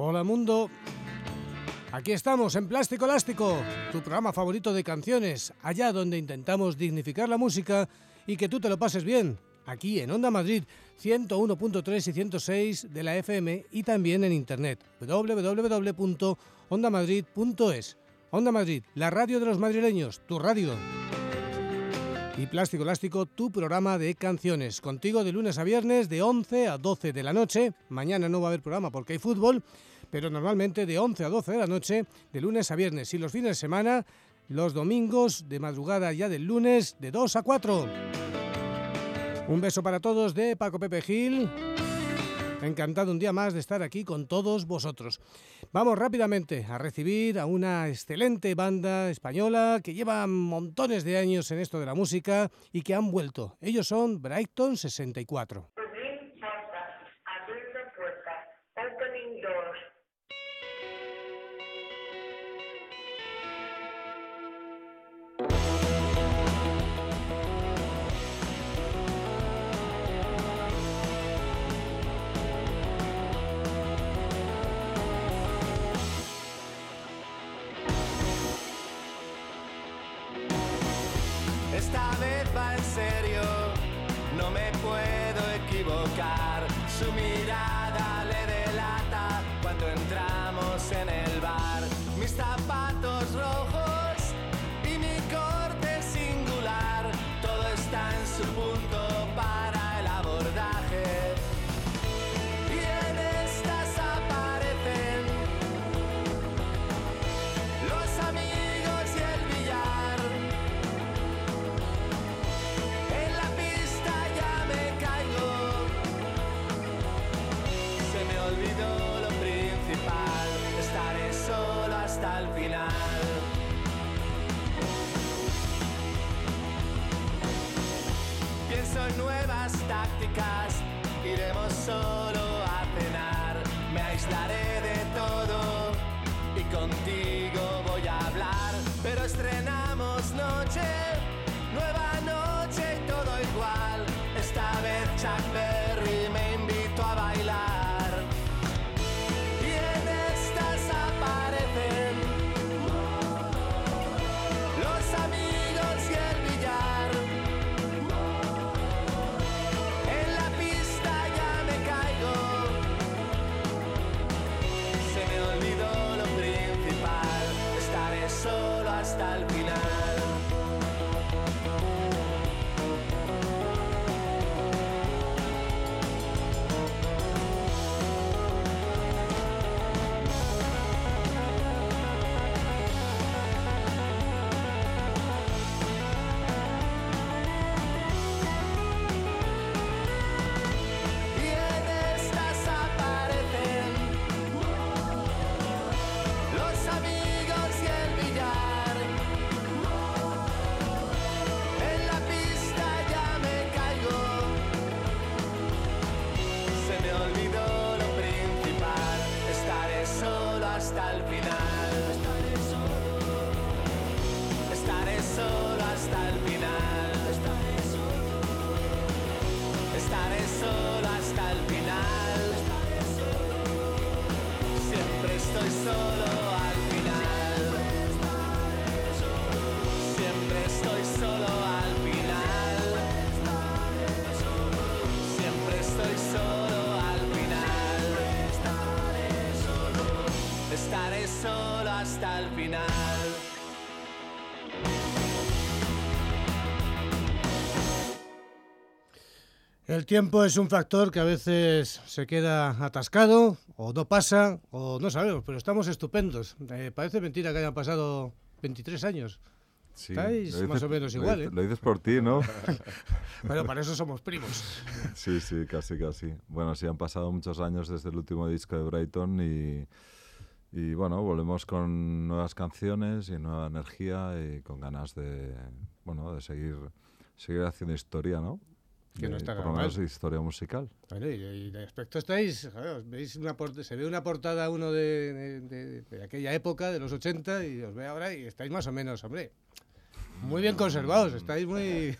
Hola mundo. Aquí estamos en Plástico Elástico, tu programa favorito de canciones, allá donde intentamos dignificar la música y que tú te lo pases bien, aquí en Onda Madrid 101.3 y 106 de la FM y también en internet www.ondamadrid.es. Onda Madrid, la radio de los madrileños, tu radio. Y Plástico Elástico, tu programa de canciones. Contigo de lunes a viernes de 11 a 12 de la noche. Mañana no va a haber programa porque hay fútbol pero normalmente de 11 a 12 de la noche, de lunes a viernes y los fines de semana, los domingos de madrugada ya del lunes, de 2 a 4. Un beso para todos de Paco Pepe Gil. Encantado un día más de estar aquí con todos vosotros. Vamos rápidamente a recibir a una excelente banda española que lleva montones de años en esto de la música y que han vuelto. Ellos son Brighton 64. no me puedo equivocar. Sumir El tiempo es un factor que a veces se queda atascado o no pasa o no sabemos, pero estamos estupendos. Eh, parece mentira que hayan pasado 23 años. Sí, Estáis más o menos igual, ¿eh? Lo dices por ti, ¿no? bueno, para eso somos primos. sí, sí, casi, casi. Bueno, sí, han pasado muchos años desde el último disco de Brighton y, y bueno, volvemos con nuevas canciones y nueva energía y con ganas de, bueno, de seguir, seguir haciendo historia, ¿no? Que no está por lo menos historia musical. y, de aspecto estáis, veis una se ve una portada uno de, de, aquella época, de los 80, y os ve ahora y estáis más o menos, hombre. Muy bien conservados, estáis muy...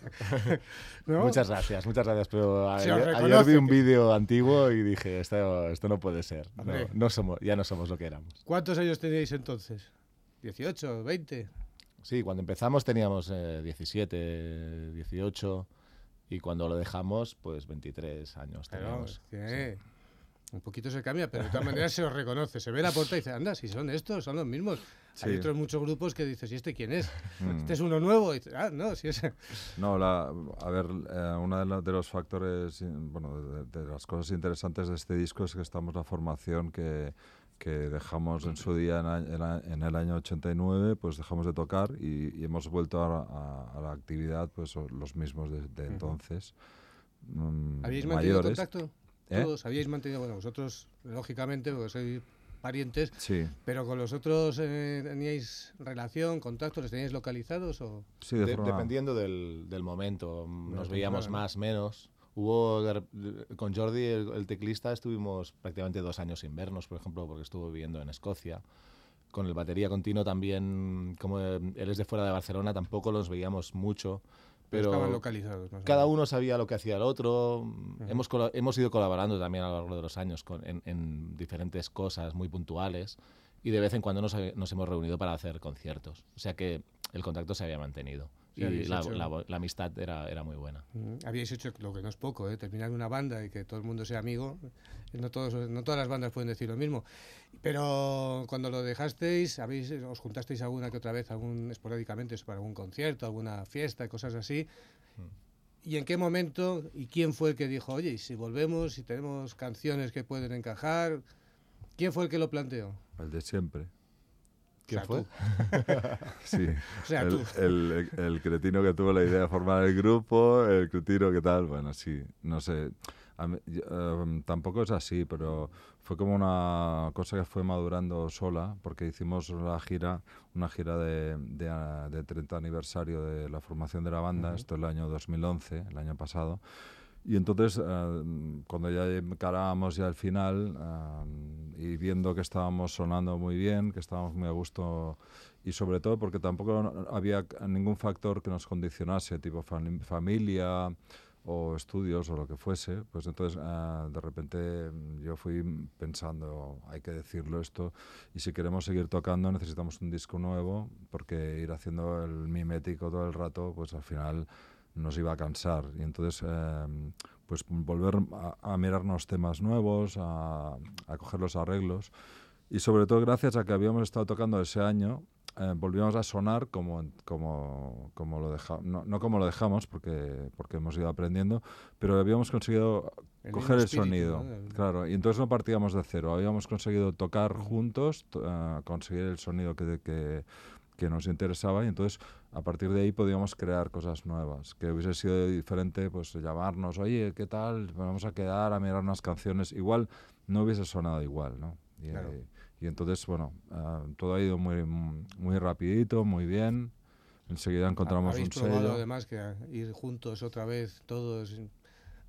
Muchas gracias, muchas gracias. Pero ayer, vi un vídeo antiguo y dije, esto, esto no puede ser. No, somos, ya no somos lo que éramos. ¿Cuántos años teníais entonces? ¿18, 20? Sí, cuando empezamos teníamos 17, eh, 18 y cuando lo dejamos, pues 23 años teníamos. Un poquito se cambia, pero de todas maneras se os reconoce. Se ve la puerta y dice, anda, si son estos, son los mismos. Hay otros muchos grupos que dices, ¿y este quién es? Mm. Este es uno nuevo. Y ah, no, si es... No, la, a ver, eh, uno de, los factores, bueno, de, las cosas interesantes de este disco es que estamos la formación que, que dejamos en su día, en, el año 89, pues dejamos de tocar y, hemos vuelto a, la actividad, pues los mismos de, entonces. Mm, ¿Habéis mantenido contacto? ¿Eh? Todos habíais mantenido, bueno, vosotros, lógicamente, porque sois parientes, sí. pero con los otros eh, teníais relación, contacto, les teníais localizados o sí, dependiendo del, del momento, nos veíamos más, menos. Hubo con Jordi, el, teclista, estuvimos prácticamente dos años sin vernos, por ejemplo, porque estuvo viviendo en Escocia. Con el batería continuo también, como él es de fuera de Barcelona, tampoco los veíamos mucho. Pero estaban localizados. cada uno sabía lo que hacía el otro. hemos, hemos ido colaborando también a lo largo de los años con, en, en, diferentes cosas muy puntuales y de vez en cuando nos, nos, hemos reunido para hacer conciertos. O sea que el contacto se había mantenido y la, la, amistad era, era muy buena. Habíais hecho lo que no es poco, ¿eh? terminar una banda y que todo el mundo sea amigo. No, todos, no todas las bandas pueden decir lo mismo. Pero cuando lo dejasteis, habéis, os juntasteis alguna que otra vez, algún, esporádicamente, para algún concierto, alguna fiesta, cosas así. ¿Y en qué momento y quién fue el que dijo, oye, si volvemos, si tenemos canciones que pueden encajar? ¿Quién fue el que lo planteó? El de siempre. ¿Quién fue? sí. el, El, cretino que tuvo la idea de formar el grupo, el cretino que tal, bueno, sí, no sé. Em, tampoco es así, pero fue como una cosa que fue madurando sola, porque hicimos la gira, una gira de, de, 30 aniversario de la formación de la banda, esto es el año 2011, el año pasado, y entonces, eh, cuando ya encarábamos ya el final eh, y viendo que estábamos sonando muy bien, que estábamos muy a gusto y sobre todo porque tampoco había ningún factor que nos condicionase, tipo familia o estudios o lo que fuese, pues entonces eh, de repente yo fui pensando, hay que decirlo esto, y si queremos seguir tocando necesitamos un disco nuevo, porque ir haciendo el mimético todo el rato, pues al final nos iba a cansar. Y entonces, em, pues volver a, mirarnos temas nuevos, a, a, coger los arreglos. Y sobre todo gracias a que habíamos estado tocando ese año, eh, volvíamos a sonar como, como, como lo dejamos, no, como lo dejamos, porque, porque hemos ido aprendiendo, pero habíamos conseguido coger el sonido. Claro, y entonces no partíamos de cero, habíamos conseguido tocar juntos, uh, conseguir el sonido que, que que nos interesaba y entonces a partir de ahí podíamos crear cosas nuevas, que hubiese sido diferente pues llamarnos, oye, ¿qué tal? Vamos a quedar a mirar unas canciones, igual no hubiese sonado igual, ¿no? Y, y entonces, bueno, ah, todo ha ido muy, muy rapidito, muy bien, enseguida encontramos un sello. además que ir juntos otra vez, todos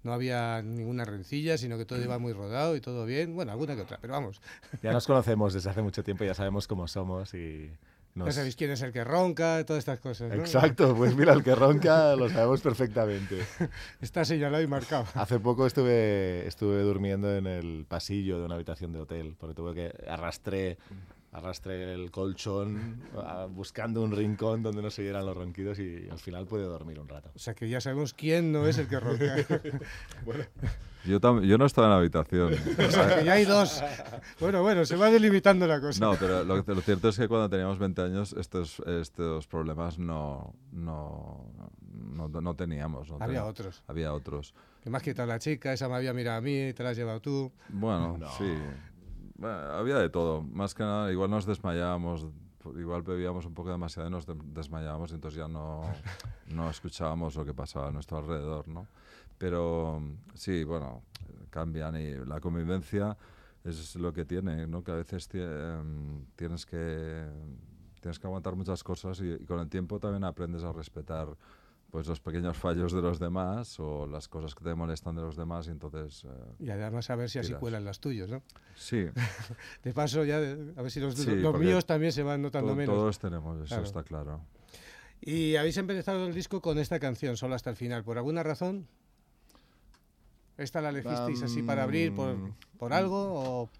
no había ninguna rencilla, sino que todo iba muy rodado y todo bien. Bueno, alguna que otra, pero vamos. Ya nos conocemos desde hace mucho tiempo, ya sabemos cómo somos y no sabéis quién es el que ronca, todas estas cosas. Exacto, pues mira, el que ronca lo sabemos perfectamente. Está señalado y marcado. Hace poco estuve, estuve durmiendo en el pasillo de una habitación de hotel, porque tuve que arrastré arrastré el colchón buscando un rincón donde no se oyeran los ronquidos y al final pude dormir un rato. O sea que ya sabemos quién no es el que ronca. bueno. Yo, yo no estaba en la habitación. o sea que ya hay dos. Bueno, bueno, se va delimitando la cosa. No, pero lo, lo cierto es que cuando teníamos 20 años estos, estos problemas no, no, no, no teníamos. había otros. Había otros. Que me has quitado la chica, esa me había mirado a mí, te la has llevado tú. Bueno, sí había de todo. Más que nada, igual nos desmayábamos, igual bebíamos un poco demasiado y nos desmayábamos y entonces ya no, no escuchábamos lo que pasaba a nuestro alrededor, ¿no? Pero sí, bueno, cambian y la convivencia es lo que tiene, ¿no? Que a veces em, tienes que tienes que aguantar muchas cosas y, con el tiempo también aprendes a respetar pues los pequeños fallos de los demás o las cosas que te molestan de los demás y entonces... Eh, y además a ver si así cuelan las tuyas, ¿no? Sí. de paso ya, a ver si los, míos también se van notando menos. Todos tenemos, eso está claro. Y habéis empezado el disco con esta canción, solo hasta el final. ¿Por alguna razón? ¿Esta la elegisteis así para abrir por, por algo? O...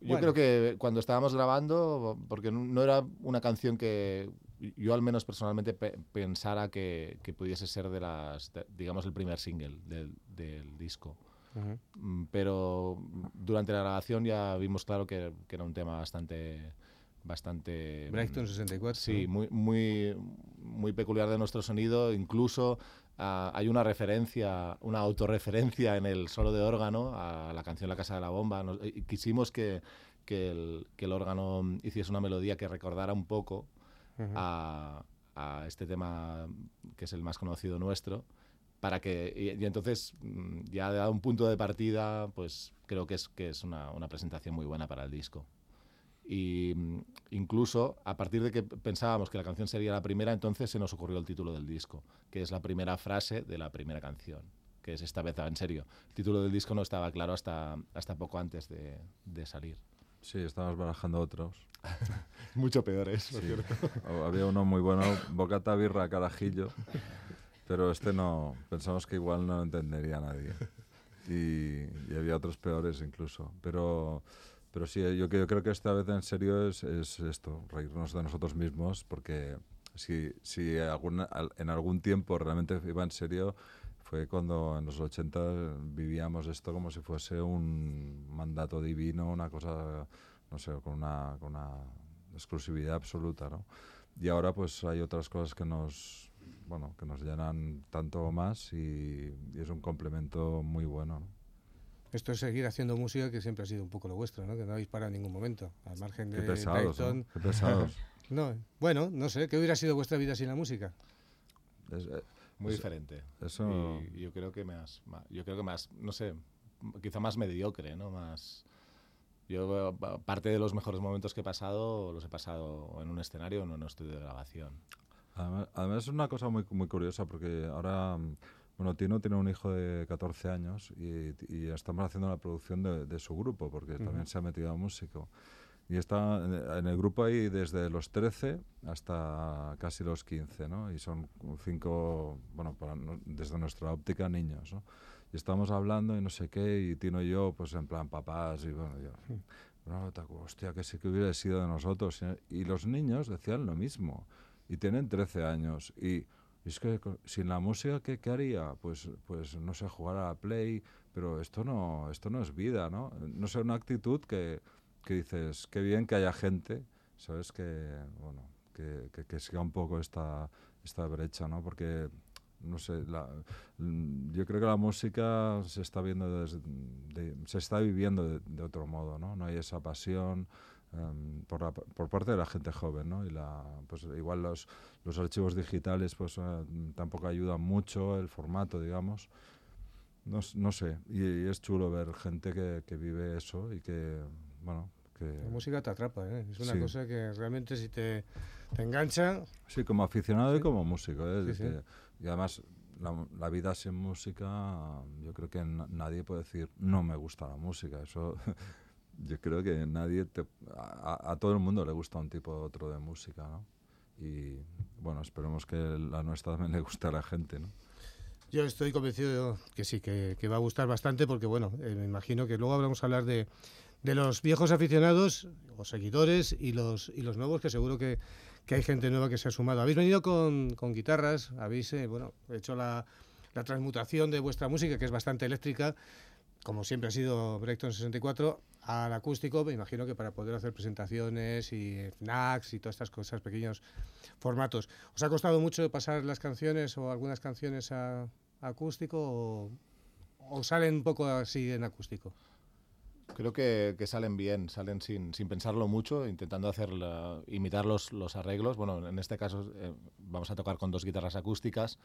Yo creo que cuando estábamos grabando, porque no era una canción que yo al menos personalmente pensara que, que, pudiese ser de las, digamos, el primer single del, del disco. Mm, pero durante la grabación ya vimos claro que, que era un tema bastante bastante Brighton 64 sí muy muy muy peculiar de nuestro sonido. Incluso uh, hay una referencia una autorreferencia en el solo de órgano a la canción La casa de la bomba. Nos, quisimos que, que, el, que el órgano hiciese una melodía que recordara un poco uh -huh. a, a este tema que es el más conocido nuestro para que y, y, entonces mm, ya dado un punto de partida pues creo que es que es una, una presentación muy buena para el disco. Y mm, incluso a partir de que pensábamos que la canción sería la primera entonces se nos ocurrió el título del disco que es la primera frase de la primera canción que es esta vez en serio. El título del disco no estaba claro hasta hasta poco antes de, de salir Sí, estábamos barajando otros. Mucho peores, sí. Había uno muy bueno, bocata, birra, carajillo. Pero este no, pensamos que igual no lo entendería nadie. Y, y, había otros peores incluso. Pero, pero sí, yo, yo creo que esta vez en serio es, es esto, reírnos de nosotros mismos, porque si, si algún, en algún tiempo realmente iba en serio, fue cuando en los 80 vivíamos esto como si fuese un mandato divino, una cosa, no sé, con una, con una exclusividad absoluta, ¿no? Y ahora pues hay otras cosas que nos bueno, que nos llenan tanto más y, y es un complemento muy bueno. ¿no? Esto es seguir haciendo música que siempre ha sido un poco lo vuestro, ¿no? Que no habéis parado en ningún momento, al margen Qué de pesados, Dayton. ¿no? Qué pesados. no, bueno, no sé, ¿qué hubiera sido vuestra vida sin la música? Es, eh, muy eso, diferente. Eso... Y yo creo que más, más, yo creo que más, no sé, quizá más mediocre, ¿no? Más yo parte de los mejores momentos que he pasado los he pasado en un escenario o en un estudio de grabación. Además, además, es una cosa muy, muy curiosa porque ahora, bueno, Tino tiene un hijo de 14 años y, y estamos haciendo la producción de, de su grupo porque uh -huh. también se ha metido a músico. Y está en el grupo ahí desde los 13 hasta casi los 15, ¿no? Y son cinco, bueno, para, desde nuestra óptica, niños, ¿no? Y estamos hablando y no sé qué, y Tino y yo, pues en plan papás, y bueno, yo, no, hostia, que sí que hubiera sido de nosotros. Y los niños decían lo mismo y tienen 13 años. Y, y es que sin la música, ¿qué, ¿qué, haría? Pues, pues no sé, jugar a la Play, pero esto no, esto no es vida, ¿no? No sé, una actitud que, que dices, qué bien que haya gente, ¿sabes? Que, bueno, que, que, que siga un poco esta, esta brecha, ¿no? Porque, no sé, la, yo creo que la música se está viendo desde, de, se está viviendo de, de, otro modo, ¿no? No hay esa pasión, Um, por, la, por, parte de la gente joven, ¿no? Y la, pues igual los, los archivos digitales pues uh, tampoco ayudan mucho, el formato, digamos. No, no sé, y, y, es chulo ver gente que, que, vive eso y que, bueno, que... La música te atrapa, ¿eh? Es una sí. cosa que realmente si te, te, engancha... Sí, como aficionado sí. y como músico, ¿eh? Sí, que, y además la, la, vida sin música, yo creo que nadie puede decir no me gusta la música, eso yo creo que nadie te, a, a, todo el mundo le gusta un tipo u otro de música, ¿no? Y bueno, esperemos que la nuestra también le guste a la gente, ¿no? Yo estoy convencido que sí, que, que va a gustar bastante porque, bueno, eh, me imagino que luego vamos a hablar de, de los viejos aficionados o seguidores y los, y los nuevos, que seguro que, que hay gente nueva que se ha sumado. Habéis venido con, con guitarras, habéis eh, bueno, hecho la, la transmutación de vuestra música, que es bastante eléctrica, como siempre ha sido Breakton 64, al acústico, me imagino que para poder hacer presentaciones y FNACs y todas estas cosas, pequeños formatos. ¿Os ha costado mucho pasar las canciones o algunas canciones a, acústico o, salen un poco así en acústico? Creo que, que salen bien, salen sin, sin, pensarlo mucho, intentando hacer la, imitar los, los, arreglos. Bueno, en este caso eh, vamos a tocar con dos guitarras acústicas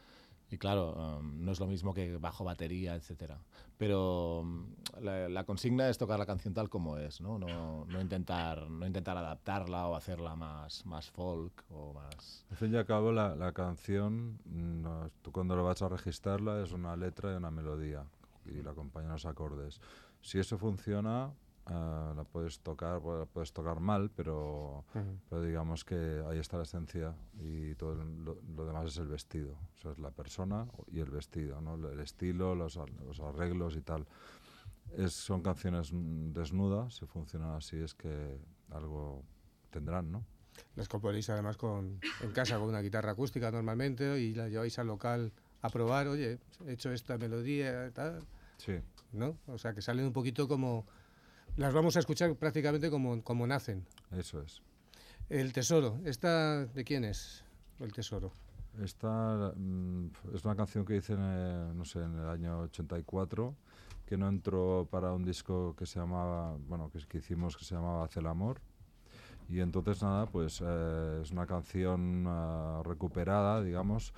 y claro, um, no es lo mismo que bajo batería, etcétera. Pero um, la, la, consigna es tocar la canción tal como es, ¿no? No, no, intentar, no intentar adaptarla o hacerla más, más folk o más... Al fin y al cabo, la, la canción, no, tú cuando lo vas a registrarla es una letra y una melodía y la acompañan los acordes. Si eso funciona, ah, la puedes tocar, la puedes tocar mal, pero, pero digamos que ahí está la esencia y todo lo, demás es el vestido. O sea, es la persona y el vestido, ¿no? El estilo, los, los arreglos y tal. Es, son canciones desnudas, si funcionan así es que algo tendrán, ¿no? Las componéis además con, en casa con una guitarra acústica normalmente y la lleváis al local a probar, oye, he hecho esta melodía, tal. Sí. ¿No? O sea, que salen un poquito como... Las vamos a escuchar prácticamente como, como nacen. Eso es. El tesoro, ¿esta de quién es? El tesoro. Esta mm, es una canción que hice, en, no sé, en el año 84, que no entró para un disco que se llamaba, bueno, que, que hicimos que se llamaba Hace el Amor. Y entonces nada, pues eh, es una canción ah, recuperada, digamos,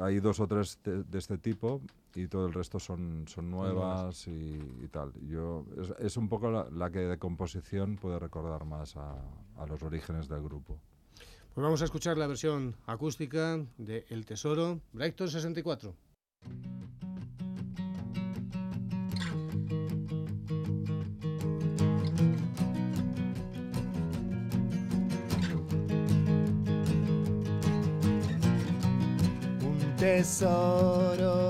hay dos o tres de, este tipo y todo el resto son, son nuevas y, tal. Yo, es, un poco la, que de composición puede recordar más a, a los orígenes del grupo. Pues vamos a escuchar la versión acústica de El Tesoro, Brighton 64. tesoro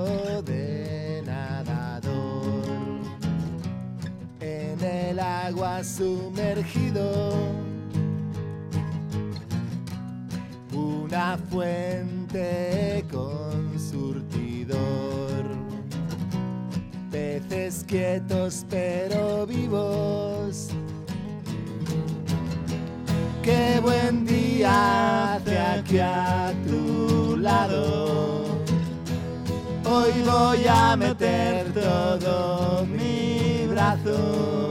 agua sumergido. Una fuente con surtidor, peces quietos pero vivos. Qué buen día hace aquí a tu lado Hoy voy a meter todo mi brazo.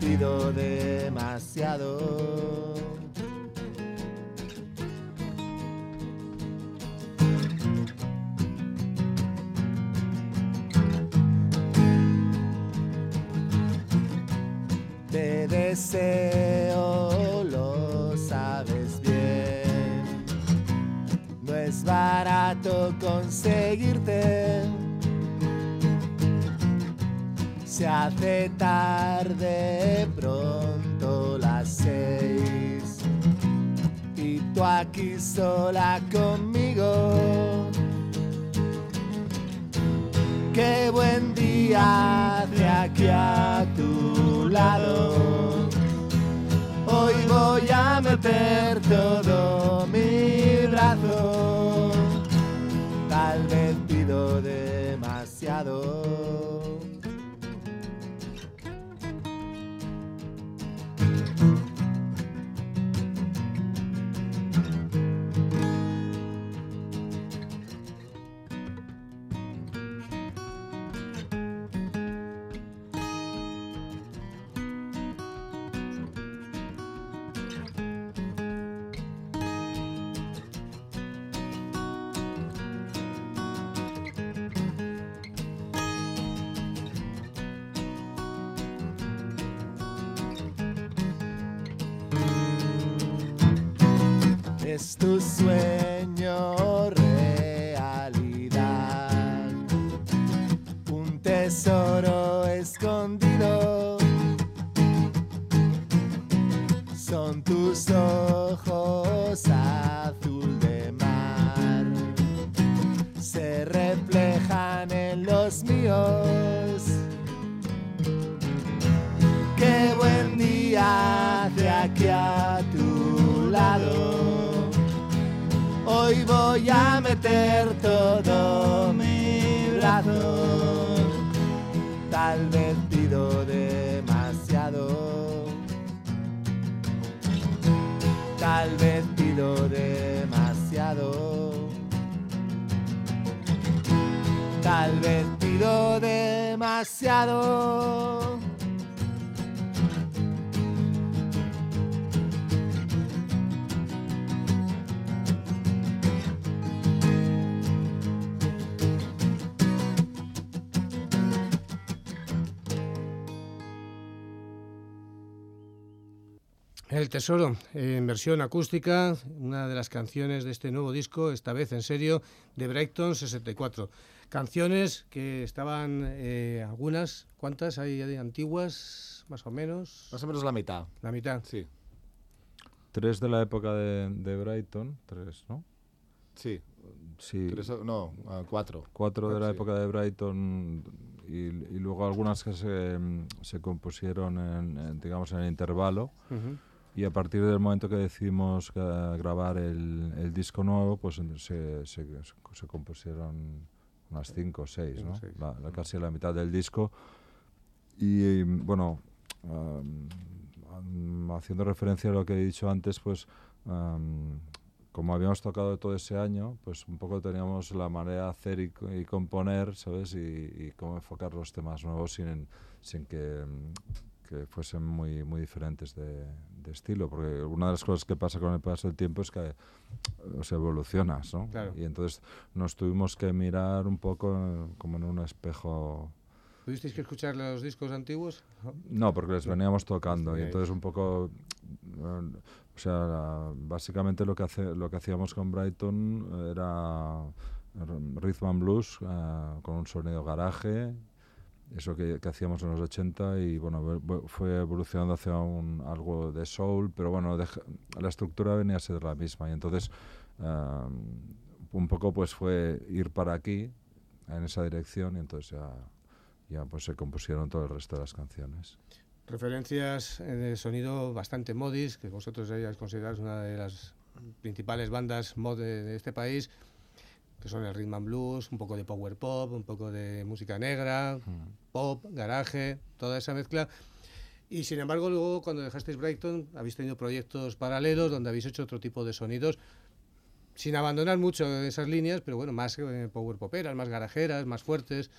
Pido demasiado. Te deseo, lo sabes bien. No es barato conseguirte. Se hace tarde, pronto las seis. Y tú aquí sola conmigo. Qué buen día de aquí a tu lado. Hoy voy a meter todo mi brazo tal vez pido demasiado. El Tesoro, en versión acústica, una de las canciones de este nuevo disco, esta vez en serio, de Brighton 64. Canciones que estaban, eh, algunas, ¿cuántas hay de antiguas, más o menos? Más o menos la mitad. La mitad. Sí. Tres de la época de, de Brighton, tres, ¿no? Sí. Sí. Tres no, ah, cuatro. cuatro de la Sí. época de Brighton y, y luego algunas que se, se compusieron en, en, digamos en el intervalo Ujú. Y a partir del momento que decidimos eh, grabar el, el disco nuevo pues se, se, se compusieron unas cinco o seis, ¿no? seis. La, la- casi la mitad del disco y bueno am, haciendo referencia a lo que he dicho antes pues am, como habíamos tocado todo ese año, pues un poco teníamos la manera de hacer y, y componer, ¿sabes? Y, y cómo enfocar los temas nuevos sin, sin que, que fuesen muy, muy diferentes de, de estilo. Porque una de las cosas que pasa con el paso del tiempo es que o sea, evolucionas, ¿no? Claro. Y entonces nos tuvimos que mirar un poco eh, como en un espejo ¿Tuvisteis que escuchar los discos antiguos? no, porque les veníamos tocando y entonces un poco, eh, o sea, básicamente lo que hace, lo que hacíamos con Brighton era rhythm and blues eh, con un sonido garaje, eso que, que hacíamos en los 80 y bueno, fue evolucionando hacia un, algo de soul, pero bueno, deja- la estructura venía a ser la misma y entonces eh, un poco pues fue ir para aquí en esa dirección y entonces ya ya pues se compusieron todo el resto de las canciones. Referencias eh, de sonido bastante modis, que vosotros hayáis considerado una de las principales bandas mod de, de este país, que son el rhythm and blues, un poco de power pop, un poco de música negra, pop, garaje, toda esa mezcla. Y sin embargo, luego cuando dejasteis Brighton, habéis tenido proyectos paralelos donde habéis hecho otro tipo de sonidos, sin abandonar mucho esas líneas, pero bueno, más eh, power poperas, más garajeras, más fuertes.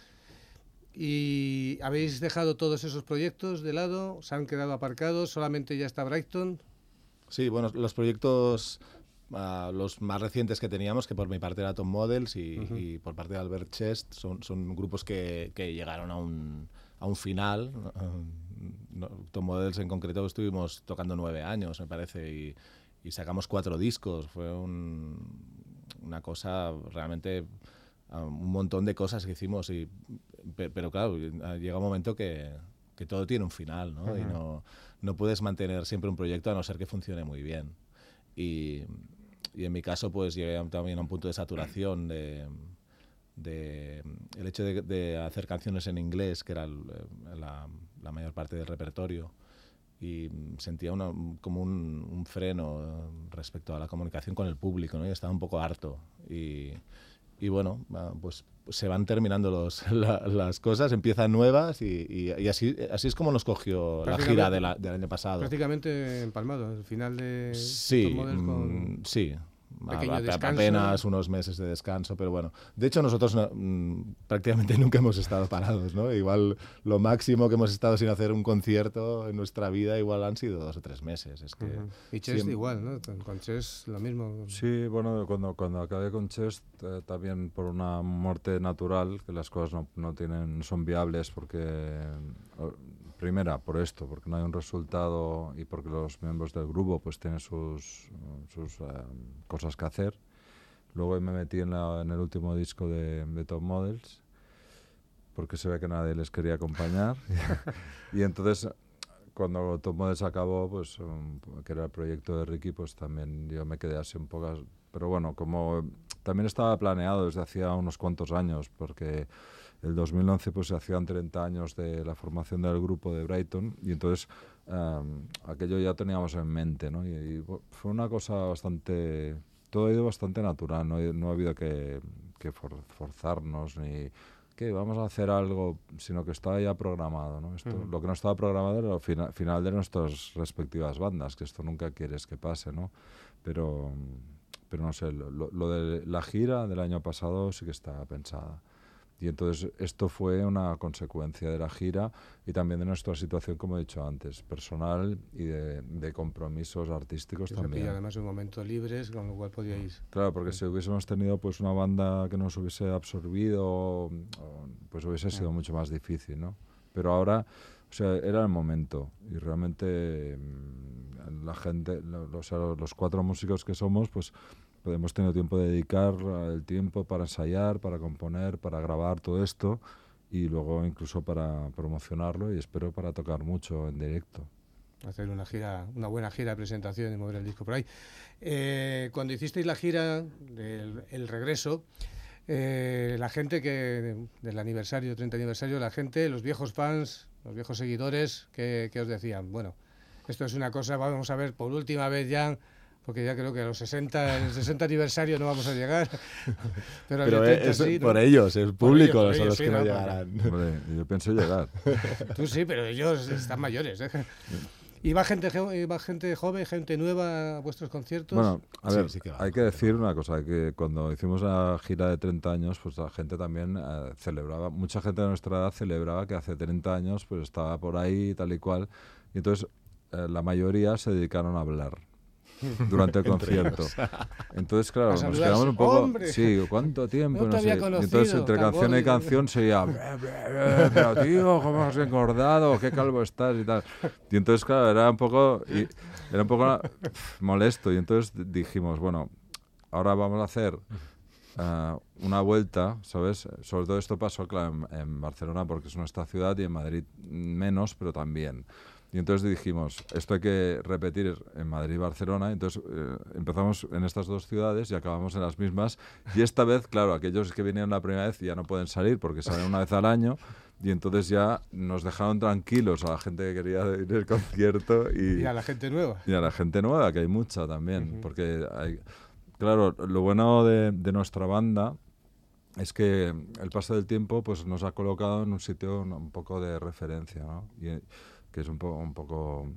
¿Y habéis dejado todos esos proyectos de lado? ¿Se han quedado aparcados? ¿Solamente ya está Brighton? Sí, bueno, los proyectos, los más recientes que teníamos, que por mi parte era Tom Models y, Ujú. y por parte de Albert Chest, son, son grupos que, que llegaron a un, a un final. No, Tom Models en concreto estuvimos tocando nueve años, me parece, y, y sacamos cuatro discos. Fue un- una cosa realmente, ah, un montón de cosas que hicimos, y, pe- pero claro, llega un momento que, que todo tiene un final, ¿no? Y Ujú. no, no puedes mantener siempre un proyecto a no ser que funcione muy bien. Y, y en mi caso, pues llegué también a un punto de saturación de, de el hecho de, de hacer canciones en inglés, que era eh, la, la mayor parte del repertorio, y sentía una- como un, un freno eh, respecto a la comunicación con el público, ¿no? Y estaba un poco harto. Y, y bueno, pues se van terminando los, la- las cosas, empiezan nuevas y, y- y así, así es como nos cogió la gira de la- del año pasado. Prácticamente empalmado, el final de Sí, con- mm, sí. Pequeño A- a- descanso. Apenas unos meses de descanso, pero bueno. De hecho, nosotros no- mm, prácticamente nunca hemos estado parados, ¿no? Igual lo máximo que hemos estado sin hacer un concierto en nuestra vida igual han sido dos o tres meses. Es que. Y Chess siempre- igual, ¿no? Con- Chess lo mismo. Sí, bueno, cuando, cuando acabé con Chest, eh, también por una muerte natural, que las cosas no, no tienen, son viables porque, eh, primera, por esto, porque no hay un resultado y porque los miembros del grupo pues tienen sus, sus eh, cosas que hacer. Luego me metí en, la- en el último disco de, de Top Models, porque se ve que nadie les quería acompañar. y entonces cuando Top Models acabó, pues um, que era el proyecto de Ricky, pues también yo me quedé así un poco... Pero bueno, como también estaba planeado desde hacía unos cuantos años, porque el 2011 pues se hacían 30 años de la formación del grupo de Brighton y entonces um, aquello ya teníamos en mente, ¿no? Y, fue una cosa bastante... Todo ha ido bastante natural, no, ha- no ha habido que, que for- forzarnos ni que vamos a hacer algo, sino que estaba ya programado. ¿no? Esto. Lo que no estaba programado era el fina- final de nuestras respectivas bandas, que esto nunca quieres que pase, ¿no? Pero, pero no sé, lo, lo- lo de la gira del año pasado sí que está pensada. Y entonces esto fue una consecuencia de la gira y también de nuestra situación, como he dicho antes, personal y de, de compromisos artísticos también. pilla además un momento libres, con lo cual podíais... Claro, porque si hubiésemos tenido pues una banda que nos hubiese absorbido, pues hubiese sido mucho más difícil, ¿no? Pero ahora, o sea, era el momento y realmente mm, la gente, lo- o sea, los cuatro músicos que somos, pues hemos tenido tiempo de dedicar el tiempo para ensayar, para componer, para grabar todo esto y luego incluso para promocionarlo y espero para tocar mucho en directo. Hacer una gira, una buena gira de presentación y mover el disco por ahí. Eh, cuando hicisteis la gira del el regreso, eh, la gente que del aniversario, 30 aniversario, la gente, los viejos fans, los viejos seguidores, ¿qué, qué os decían? Bueno, esto es una cosa, vamos a ver por última vez ya porque ya creo que a los 60, el 60 aniversario no vamos a llegar. Pero, pero es, sí, por ellos, el público ellos, son los que no, llegarán. Hombre, yo pienso llegar. Tú sí, pero ellos están mayores. ¿eh? ¿Y va gente, va gente joven, gente nueva a vuestros conciertos? Bueno, a ver, hay que decir una cosa, que cuando hicimos la gira de 30 años, pues la gente también eh, celebraba, mucha gente de nuestra edad celebraba que hace 30 años pues estaba por ahí tal y cual, y entonces eh, la mayoría se dedicaron a hablar durante el concierto. Entonces, claro, nos quedamos un poco. Sí, ¿cuánto tiempo? No, sé. entonces, entre canción y canción seguía. Pero tío, ¿cómo has engordado? ¿Qué calvo estás? Y tal. Y entonces, claro, era un poco. Y, era un poco molesto. Y entonces dijimos, bueno, ahora vamos a hacer. Uh, una vuelta, ¿sabes? Sobre todo esto pasó, claro, en, en Barcelona porque es nuestra ciudad y en Madrid menos, pero también. Y entonces dijimos, esto hay que repetir en Madrid y Barcelona. Entonces eh, empezamos en estas dos ciudades y acabamos en las mismas. Y esta vez, claro, aquellos que vinieron la primera vez ya no pueden salir porque salen una vez al año. Y entonces ya nos dejaron tranquilos a la gente que quería ir al concierto. Y, y, a la gente nueva. Y a la gente nueva, que hay mucha también. Porque hay, claro, lo bueno de, de, nuestra banda es que el paso del tiempo pues nos ha colocado en un sitio un poco de referencia. ¿no? Y, que es un, poco un, poco,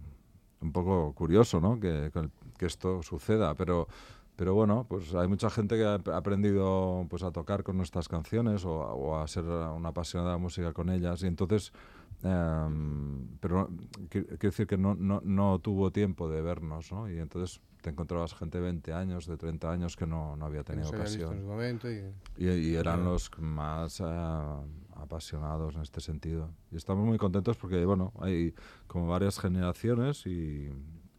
un poco curioso ¿no? que, que esto suceda, pero, pero bueno, pues hay mucha gente que ha aprendido pues, a tocar con nuestras canciones o, o a ser una apasionada de la música con ellas y entonces, eh, pero quiero decir que no, no, no tuvo tiempo de vernos ¿no? y entonces te encontrabas gente de 20 años, de 30 años que no, no había tenido ocasión. y... Eran los más... Uh, apasionados en este sentido. Y estamos muy contentos porque, bueno, hay como varias generaciones y,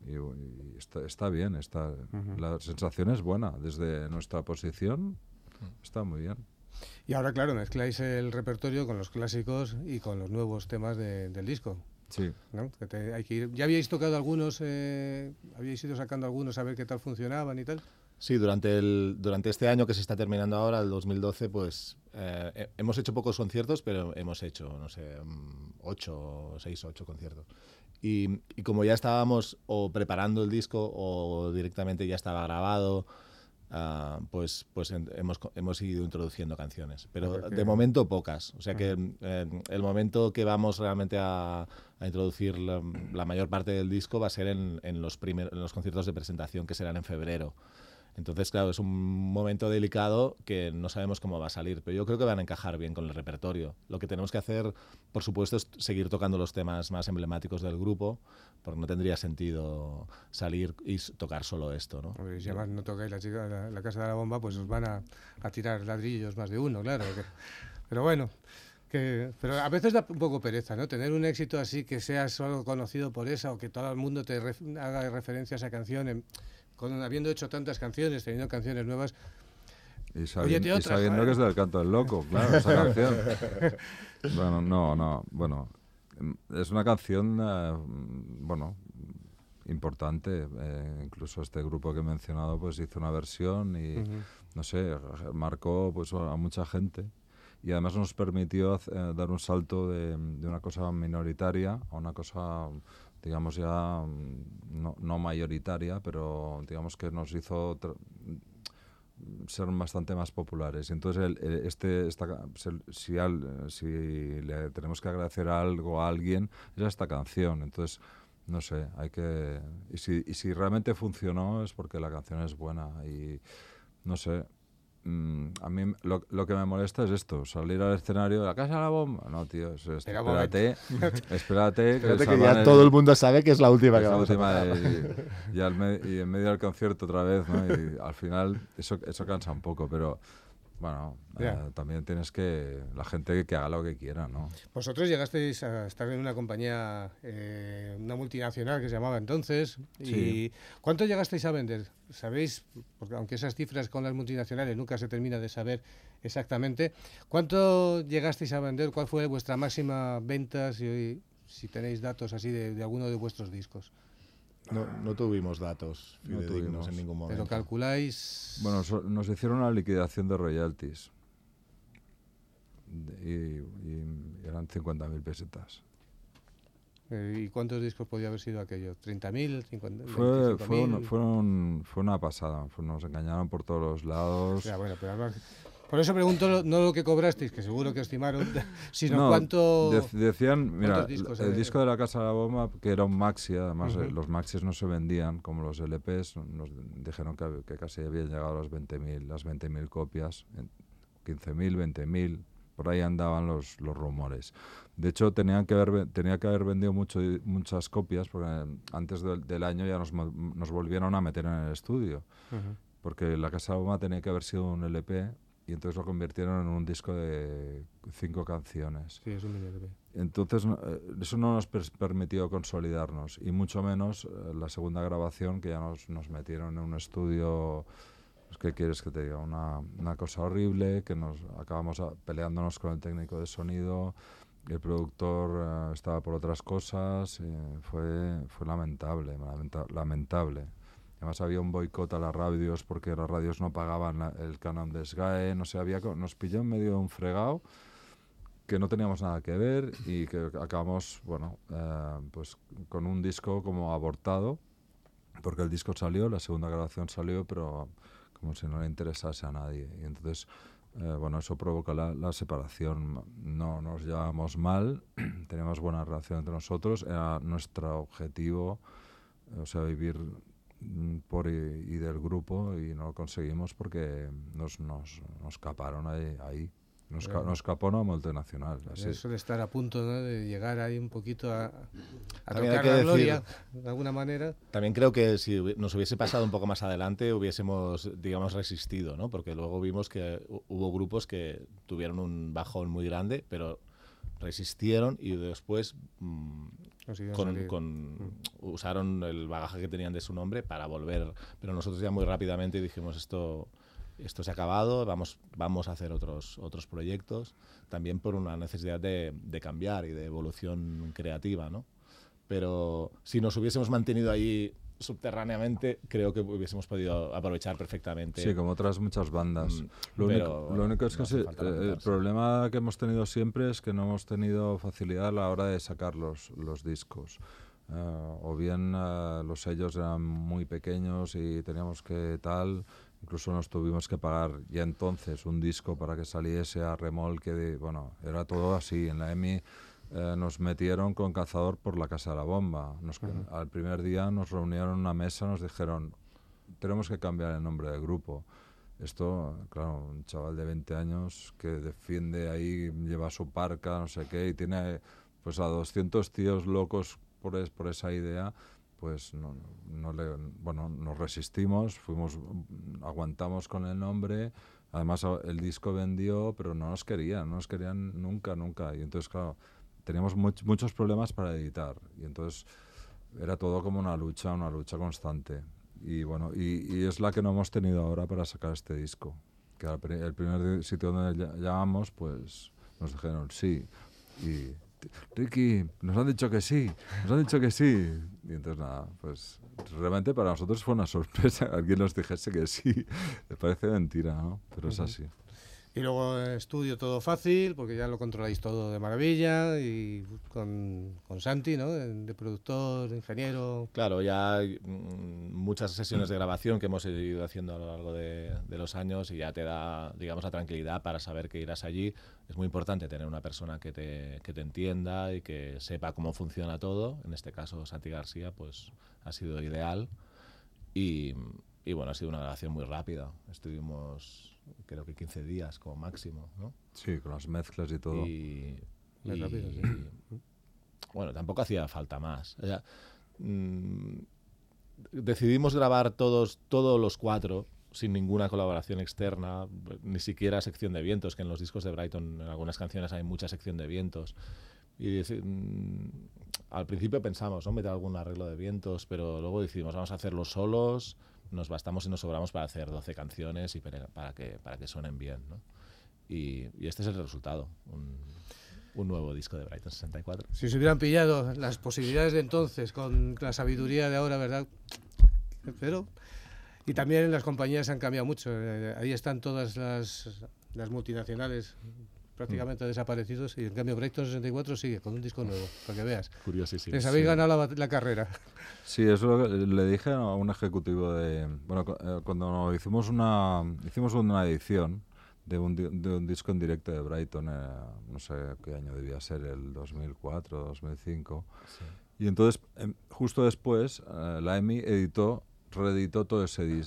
y, y está, está, bien, está, uh -huh. la sensación es buena. Desde nuestra posición está muy bien. Y ahora, claro, mezcláis el repertorio con los clásicos y con los nuevos temas de, del disco. Sí. ¿no? Que te, hay que ir. ¿Ya habíais tocado algunos, eh, habíais ido sacando algunos a ver qué tal funcionaban y tal? Sí, durante, el, durante este año que se está terminando ahora, el 2012, pues eh, hemos hecho pocos conciertos, pero hemos hecho, no sé, ocho, seis, ocho conciertos. Y, y, como ya estábamos o preparando el disco o directamente ya estaba grabado, uh, pues, pues en, hemos, hemos ido introduciendo canciones. Pero de momento pocas. O sea que eh, el momento que vamos realmente a, a introducir la, la, mayor parte del disco va a ser en, en los, primer, en los conciertos de presentación que serán en febrero. Entonces, claro, es un momento delicado que no sabemos cómo va a salir, pero yo creo que van a encajar bien con el repertorio. Lo que tenemos que hacer, por supuesto, es seguir tocando los temas más emblemáticos del grupo, porque no tendría sentido salir y tocar solo esto, ¿no? Si además no tocáis la, chica, la, la, Casa de la Bomba, pues os van a, a tirar ladrillos más de uno, claro. Que, pero bueno, que, pero a veces da un poco pereza, ¿no? Tener un éxito así que sea solo conocido por esa o que todo el mundo te ref, haga referencia a esa canción. En, con, habiendo hecho tantas canciones, teniendo canciones nuevas. Y, sabi Oye, y sabiendo que es del canto del loco, claro, esa canción. bueno, no, no, bueno, es una canción, eh, bueno, importante. Eh, incluso este grupo que he mencionado, pues hizo una versión y, uh -huh. no sé, marcó pues a mucha gente. Y además nos permitió eh, dar un salto de, de una cosa minoritaria a una cosa digamos ya no, no, mayoritaria, pero digamos que nos hizo ser bastante más populares. Entonces, el, el, este, esta, si, al, si le tenemos que agradecer algo a alguien, es a esta canción. Entonces, no sé, hay que... Y si, y si realmente funcionó es porque la canción es buena y, no sé, Mm, a mí lo, lo, que me molesta es esto, salir al escenario, la casa de la bomba. No, tío, es, es, espérate, espérate. que, que ya el, todo el mundo sabe que es la última que vamos última a de, y, y, y, en medio del concierto otra vez, ¿no? Y al final eso, eso cansa un poco, pero, bueno, eh, también tienes que, la gente que haga lo que quiera, ¿no? Vosotros llegasteis a estar en una compañía, eh, una multinacional que se llamaba entonces, y ¿cuánto llegasteis a vender? ¿Sabéis? Porque aunque esas cifras con las multinacionales nunca se termina de saber exactamente, ¿cuánto llegasteis a vender? ¿Cuál fue vuestra máxima venta, si, si tenéis datos así de, de alguno de vuestros discos? No, no, tuvimos datos no tuvimos. en ningún momento. Pero calculáis. Bueno, nos hicieron una liquidación de royalties. Y, y eran 50.000 pesetas. Eh, ¿Y cuántos discos podía haber sido aquello? ¿30.000? Fue, fue, fue, una pasada. nos engañaron por todos los lados. Ya, bueno, pero además, por eso pregunto no lo que cobrasteis, que seguro que estimaron, sino cuánto. decían, mira, el disco de la Casa de la Bomba, que era un maxi, además eh, los maxis no se vendían como los LPs, nos dijeron que, casi habían llegado a las 20.000 las 20.000 copias, 15.000, 20.000, por ahí andaban los, los rumores. De hecho, tenían que haber, tenía que haber vendido mucho, muchas copias, porque antes del, año ya nos, nos, volvieron a meter en el estudio. Porque la Casa de la Bomba tenía que haber sido un LP y entonces lo convirtieron en un disco de cinco canciones. Sí, es un Entonces eh, eso no nos permitió consolidarnos y mucho menos eh, la segunda grabación que ya nos, nos metieron en un estudio, pues, ¿qué quieres que te diga? Una, una cosa horrible, que nos acabamos peleándonos con el técnico de sonido, el productor eh, estaba por otras cosas, fue, fue lamentable, lamentable. Además había un boicot a las radios porque las radios no pagaban el canon de SGAE, no sé, había, nos pilló en medio de un fregado que no teníamos nada que ver y que acabamos, bueno, eh, pues con un disco como abortado, porque el disco salió, la segunda grabación salió, pero como si no le interesase a nadie. Y entonces, eh, bueno, eso provoca la, la, separación. No nos llevábamos mal, teníamos buena relación entre nosotros, era nuestro objetivo, o sea, vivir por y, del grupo y no lo conseguimos porque nos, nos, nos escaparon ahí. ahí. Nos, nos, escapó una multinacional. Así. Eso de estar a punto de llegar ahí un poquito a, a tocar la gloria, de alguna manera. También creo que si nos hubiese pasado un poco más adelante hubiésemos, digamos, resistido, ¿no? Porque luego vimos que hubo grupos que tuvieron un bajón muy grande, pero resistieron y después mm, con, mm. usaron el bagaje que tenían de su nombre para volver. Pero nosotros ya muy rápidamente dijimos esto, esto se ha acabado, vamos, vamos a hacer otros, otros proyectos, también por una necesidad de, de cambiar y de evolución creativa, ¿no? Pero si nos hubiésemos mantenido ahí subterráneamente, creo que hubiésemos podido aprovechar perfectamente. Sí, como otras muchas bandas. Mm, lo, único, es que eh, el problema que hemos tenido siempre es que no hemos tenido facilidad a la hora de sacar los, los discos. Eh, o bien eh, los sellos eran muy pequeños y teníamos que tal, incluso nos tuvimos que pagar ya entonces un disco para que saliese a remolque de, bueno, era todo así. En la EMI eh, nos metieron con cazador por la casa de la bomba. Al primer día nos reunieron en una mesa, nos dijeron, tenemos que cambiar el nombre del grupo. Esto, claro, un chaval de 20 años que defiende ahí, lleva su parca, no sé qué, y tiene pues a 200 tíos locos por, es, por esa idea, pues no, no le, bueno, nos resistimos, fuimos, aguantamos con el nombre, además el disco vendió, pero no nos querían, no nos querían nunca, nunca, y entonces, claro, teníamos muchos problemas para editar y entonces era todo como una lucha, una lucha constante. Y bueno, y, es la que no hemos tenido ahora para sacar este disco. Que el primer sitio donde llamamos, pues nos dijeron sí. Y Ricky, nos han dicho que sí, nos han dicho que sí. Y entonces nada, pues realmente para nosotros fue una sorpresa que alguien nos dijese que sí. Me parece mentira, ¿no? Pero es así. Y luego estudio todo fácil, porque ya lo controláis todo de maravilla, y con, con Santi, ¿no? De, productor, de ingeniero. Claro, ya mm, muchas sesiones de grabación que hemos ido haciendo a lo largo de, de, los años y ya te da, digamos, la tranquilidad para saber que irás allí. Es muy importante tener una persona que te, que te entienda y que sepa cómo funciona todo. En este caso, Santi García, pues ha sido ideal. Y, y bueno, ha sido una grabación muy rápida. Estuvimos creo que 15 días como máximo, ¿no? Sí, con las mezclas y todo. Y, bueno, tampoco hacía falta más. Mm, decidimos grabar todos, todos los cuatro sin ninguna colaboración externa, ni siquiera sección de vientos, que en los discos de Brighton en algunas canciones hay mucha sección de vientos. Y mm, al principio pensamos, ¿no? Meter algún arreglo de vientos, pero luego decidimos, vamos a hacerlo solos, nos bastamos y nos sobramos para hacer 12 canciones y para, que, para que suenen bien, ¿no? Y, y, este es el resultado, un, un, nuevo disco de Brighton 64. Si se hubieran pillado las posibilidades de entonces con la sabiduría de ahora, ¿verdad? Pero... Y también las compañías han cambiado mucho. Eh, ahí están todas las, las multinacionales prácticamente mm. desaparecidos y en cambio Brighton 64 sigue con un disco nuevo, para que veas. Curiosísimo. Les habéis ganado la, carrera. Sí, eso le dije a un ejecutivo de... Bueno, eh, cuando hicimos una, hicimos una edición de un, de un disco en directo de Brighton, eh, no sé qué año debía ser, el 2004, 2005. Y entonces, em, justo después, eh, la EMI editó, reeditó todo ese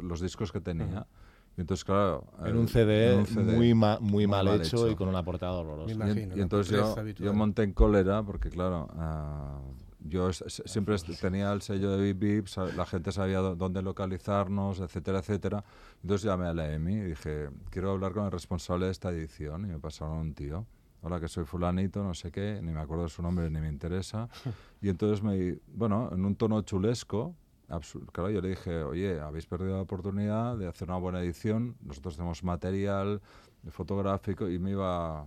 los discos que tenía. Entonces, claro. En un CD, muy, muy, mal, hecho, y con una portada horrorosa. y, entonces yo, yo, monté en cólera porque, claro, uh, yo siempre tenía el sello de Bip la gente sabía dónde localizarnos, etcétera, etcétera. Entonces llamé a la EMI y dije, quiero hablar con el responsable de esta edición. Y me pasaron un tío. Hola, que soy fulanito, no sé qué, ni me acuerdo de su nombre, ni me interesa. Y entonces me, bueno, en un tono chulesco, claro, yo le dije, oye, habéis perdido la oportunidad de hacer una buena edición, nosotros tenemos material fotográfico y me iba...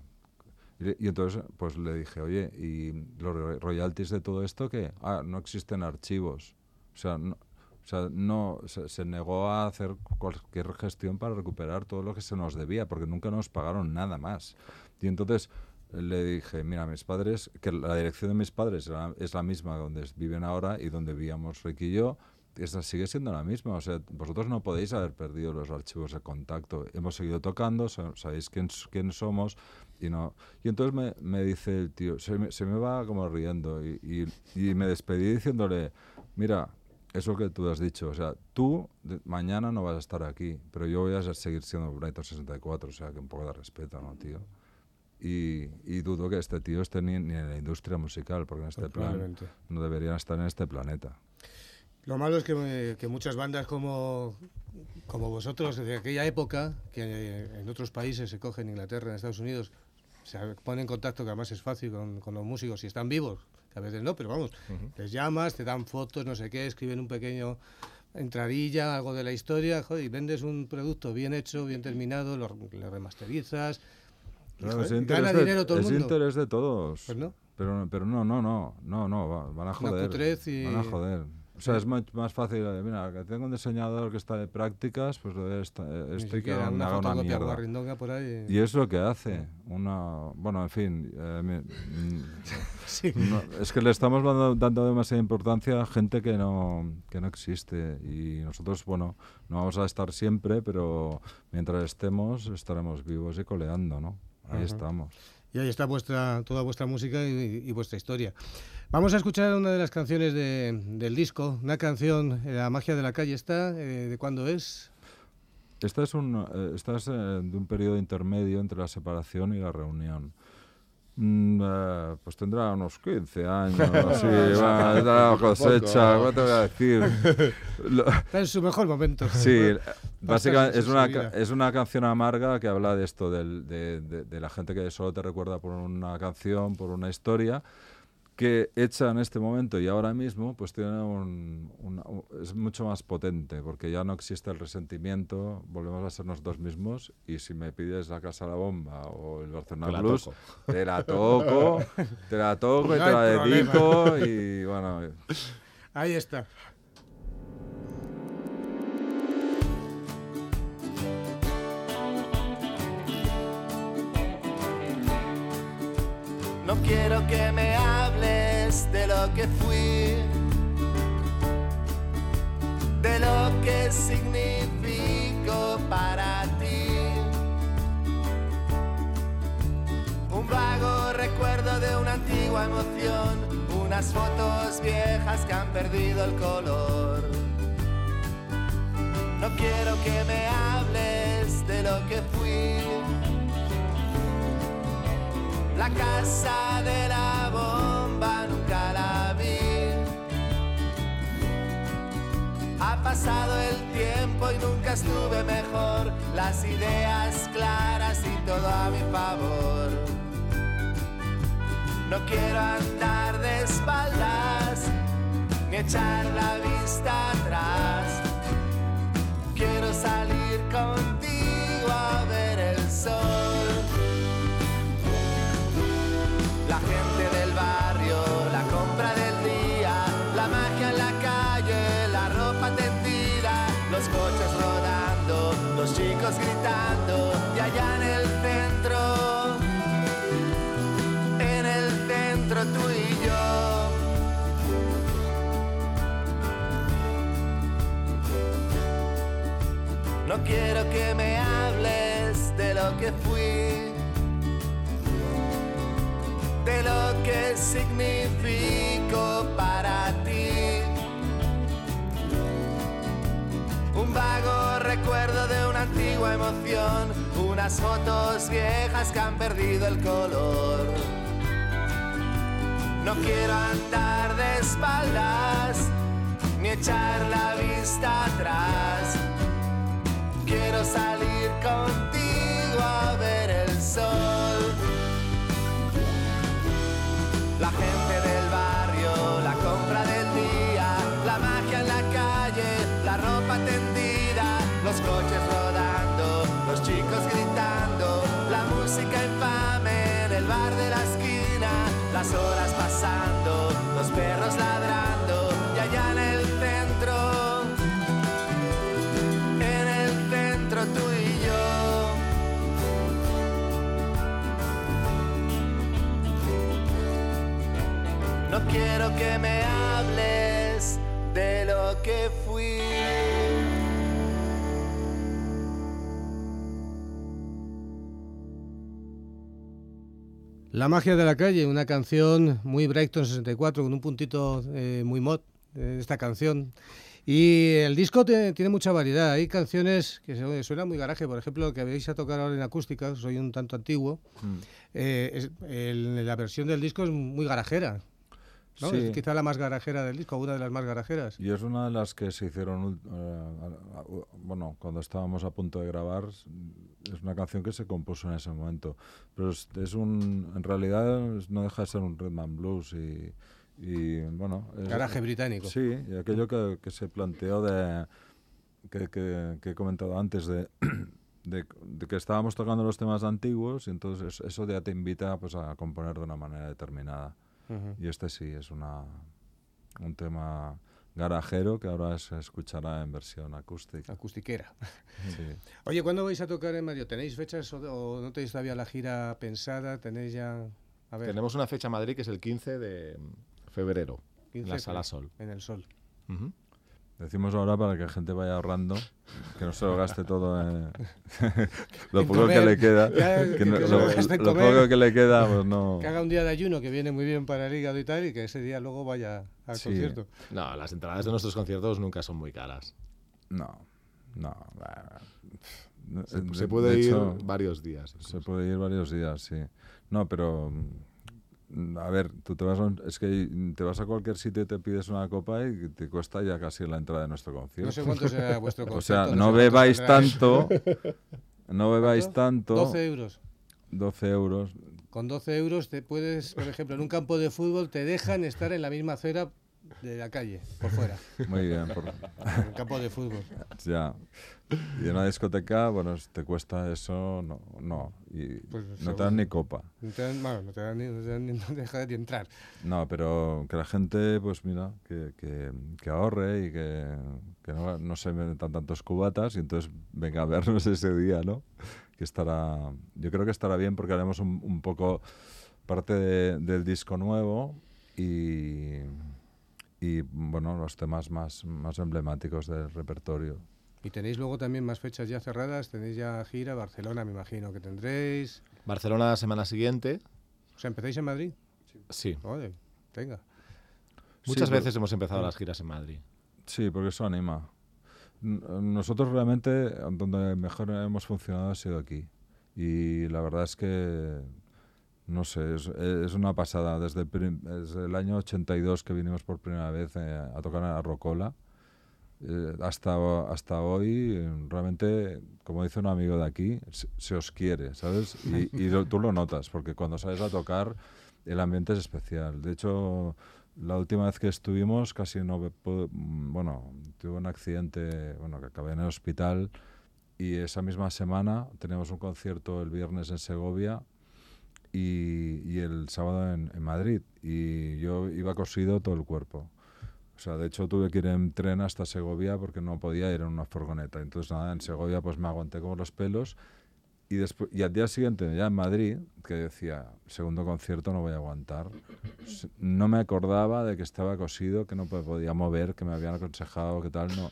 Y, entonces pues le dije, oye, ¿y los royalties de todo esto que Ah, no existen archivos. O sea, no, o sea, no se, negó a hacer cualquier gestión para recuperar todo lo que se nos debía, porque nunca nos pagaron nada más. Y entonces le dije, mira, mis padres, que la dirección de mis padres es la misma donde viven ahora y donde vivíamos Ricky y yo, esa sigue siendo la misma. O sea, vosotros no podéis haber perdido los archivos de contacto. Hemos seguido tocando, sabéis quién, quién somos y no. Y entonces me, me dice el tío, se me, se me, va como riendo y, y, me despedí diciéndole, mira, eso que tú has dicho, o sea, tú mañana no vas a estar aquí, pero yo voy a seguir siendo Brighton 64, o sea, que un poco de respeto, ¿no, tío? Y, y, dudo que este tío esté ni, ni, en la industria musical, porque en este plan no deberían estar en este planeta. Lo malo es que, muchas bandas como, como vosotros, de aquella época, que en otros países se cogen, Inglaterra, en Estados Unidos, se ponen en contacto, que además es fácil con, con los músicos, si están vivos, que a veces no, pero vamos, les llamas, te dan fotos, no sé qué, escriben un pequeño entradilla, algo de la historia, joder, y vendes un producto bien hecho, bien terminado, lo, remasterizas. gana dinero todo el mundo. Es interés de todos. Pues no. Pero, pero no, no, no, no, no, van a joder. Van a joder. O sea, es más fácil. Eh, mira, que tengo un diseñador que está de prácticas, pues estoy que haga una, una mierda. Por ahí. Y es lo que hace. Una, bueno, en fin. Eh, sí. es que le estamos dando, demasiada importancia a gente que no, que no existe. Y nosotros, bueno, no vamos a estar siempre, pero mientras estemos, estaremos vivos y coleando, ¿no? Ahí estamos. Y ahí está vuestra, toda vuestra música y vuestra historia. Vamos a escuchar una de las canciones del disco, una canción, eh, La magia de la calle está, eh, ¿de cuándo es? Esta es, un, eh, de un periodo intermedio entre la separación y la reunión. Mm, pues tendrá unos 15 años, así, va, la cosecha, ¿qué te voy a decir? Está en su mejor momento. Sí, básicamente es una, es una canción amarga que habla de esto, de, de la gente que solo te recuerda por una canción, por una historia, que hecha en este momento y ahora mismo, pues tiene un, es mucho más potente, porque ya no existe el resentimiento, volvemos a ser nosotros mismos, y si me pides la Casa la Bomba o el Barcelona Blues, te la toco, te la toco y te la dedico, y bueno... Ahí está. No quiero que me de lo que fui, de lo que significo para ti. Un vago recuerdo de una antigua emoción, unas fotos viejas que han perdido el color. No quiero que me hables de lo que fui. La casa de la bomba pasado el tiempo y nunca estuve mejor. Las ideas claras y todo a mi favor. No quiero andar de espaldas ni echar la vista atrás. Quiero salir contigo a ver el sol. Quiero que me hables de lo que fui, de lo que significo para ti. Un vago recuerdo de una antigua emoción, unas fotos viejas que han perdido el color. No quiero andar de espaldas ni echar la vista atrás. Salir contigo a ver el sol. La gente del barrio, la compra del día, la magia en la calle, la ropa tendida, los coches rodando, los chicos gritando, la música infame en el bar de la esquina, las horas que me hables de lo que fui. La magia de la calle, una canción muy Brighton 64 con un puntito eh, muy mod de esta canción. Y el disco te- tiene mucha variedad. Hay canciones que suenan muy garaje, por ejemplo, que vais a tocar ahora en acústica, soy un tanto antiguo. Mm. Eh, es- el- la versión del disco es muy garajera. ¿No? Sí. Es quizá la más garajera del disco, una de las más garajeras. Y es una de las que se hicieron, eh, bueno, cuando estábamos a punto de grabar, es una canción que se compuso en ese momento. Pero es, es un, en realidad no deja de ser un rhythm and blues y, y, bueno... es- Garaje británico. Sí, y aquello que, que se planteó de, que, que- que he comentado antes, de, de, de que estábamos tocando los temas antiguos y entonces eso ya te invita pues, a componer de una manera determinada. Y este sí, es una, un tema garajero que ahora se escuchará en versión acústica. Acustiquera. Sí. Oye, ¿cuándo vais a tocar en Mario? ¿Tenéis fechas o, o no tenéis todavía la gira pensada? ¿Tenéis ya...? A ver, Tenemos una fecha en Madrid que es el 15 de febrero, 15 en la Sala Sol. En el sol. Ujú. Decimos ahora para que la gente vaya ahorrando, que no se lo gaste todo en lo En poco comer. que le queda. Que que no- se lo, poco que le queda, pues no. Que haga un día de ayuno que viene muy bien para el hígado y tal y que ese día luego vaya al Sí. concierto. No, las entradas de nuestros conciertos nunca son muy caras. No, no. Se, de- se de puede ir hecho, varios días. Se puede ir varios días, sí. No, pero mm, a ver, tú te vas a, es que te vas a cualquier sitio y te pides una copa y te cuesta ya casi la entrada de nuestro concierto. No sé cuánto será vuestro o concierto. sea, no no sé bebáis tanto, no bebáis tanto, 12 euros. 12 euros. Con 12 euros te puedes, por ejemplo, en un campo de fútbol te dejan estar en la misma acera de la calle, por fuera. Muy bien, por- un campo de fútbol. ya. Y en una discoteca, bueno, si te cuesta eso, no, no. Y Pues no te dan ni copa. No te dan, bueno, no te dan ni, no te dan ni- no deja de entrar. No, pero que la gente, pues mira, que, que, que ahorre y que, que no, no se metan tantos cubatas y entonces venga a vernos ese día, ¿no? Que estará, yo creo que estará bien porque haremos un, un poco parte de- del disco nuevo y, y, bueno, los temas más, más emblemáticos del repertorio. Y tenéis luego también más fechas ya cerradas, tenéis ya gira, Barcelona me imagino que tendréis. Barcelona la semana siguiente. O sea, ¿empezáis en Madrid? Sí. Joder, venga. Muchas Sí, veces hemos empezado las giras en Madrid. Sí, porque eso anima. Nosotros realmente, donde mejor hemos funcionado ha sido aquí. Y la verdad es que, no sé, es, una pasada. Desde el, desde el año 82 que vinimos por primera vez eh, a tocar la Rocola, eh, hasta, hasta hoy, realmente, como dice un amigo de aquí, se, os quiere, ¿sabes? Y, tú lo notas, porque cuando sales a tocar, el ambiente es especial. De hecho, la última vez que estuvimos casi no bueno, tuve un accidente, bueno, que acabé en el hospital y esa misma semana tenemos un concierto el viernes en Segovia y, el sábado en, en, Madrid y yo iba cosido todo el cuerpo. O sea, de hecho tuve que ir en tren hasta Segovia porque no podía ir en una furgoneta. Entonces nada, en Segovia pues me aguanté como los pelos y, después, y al día siguiente, ya en Madrid, que decía, segundo concierto no voy a aguantar, no me acordaba de que estaba cosido, que no podía mover, que me habían aconsejado, que tal, no,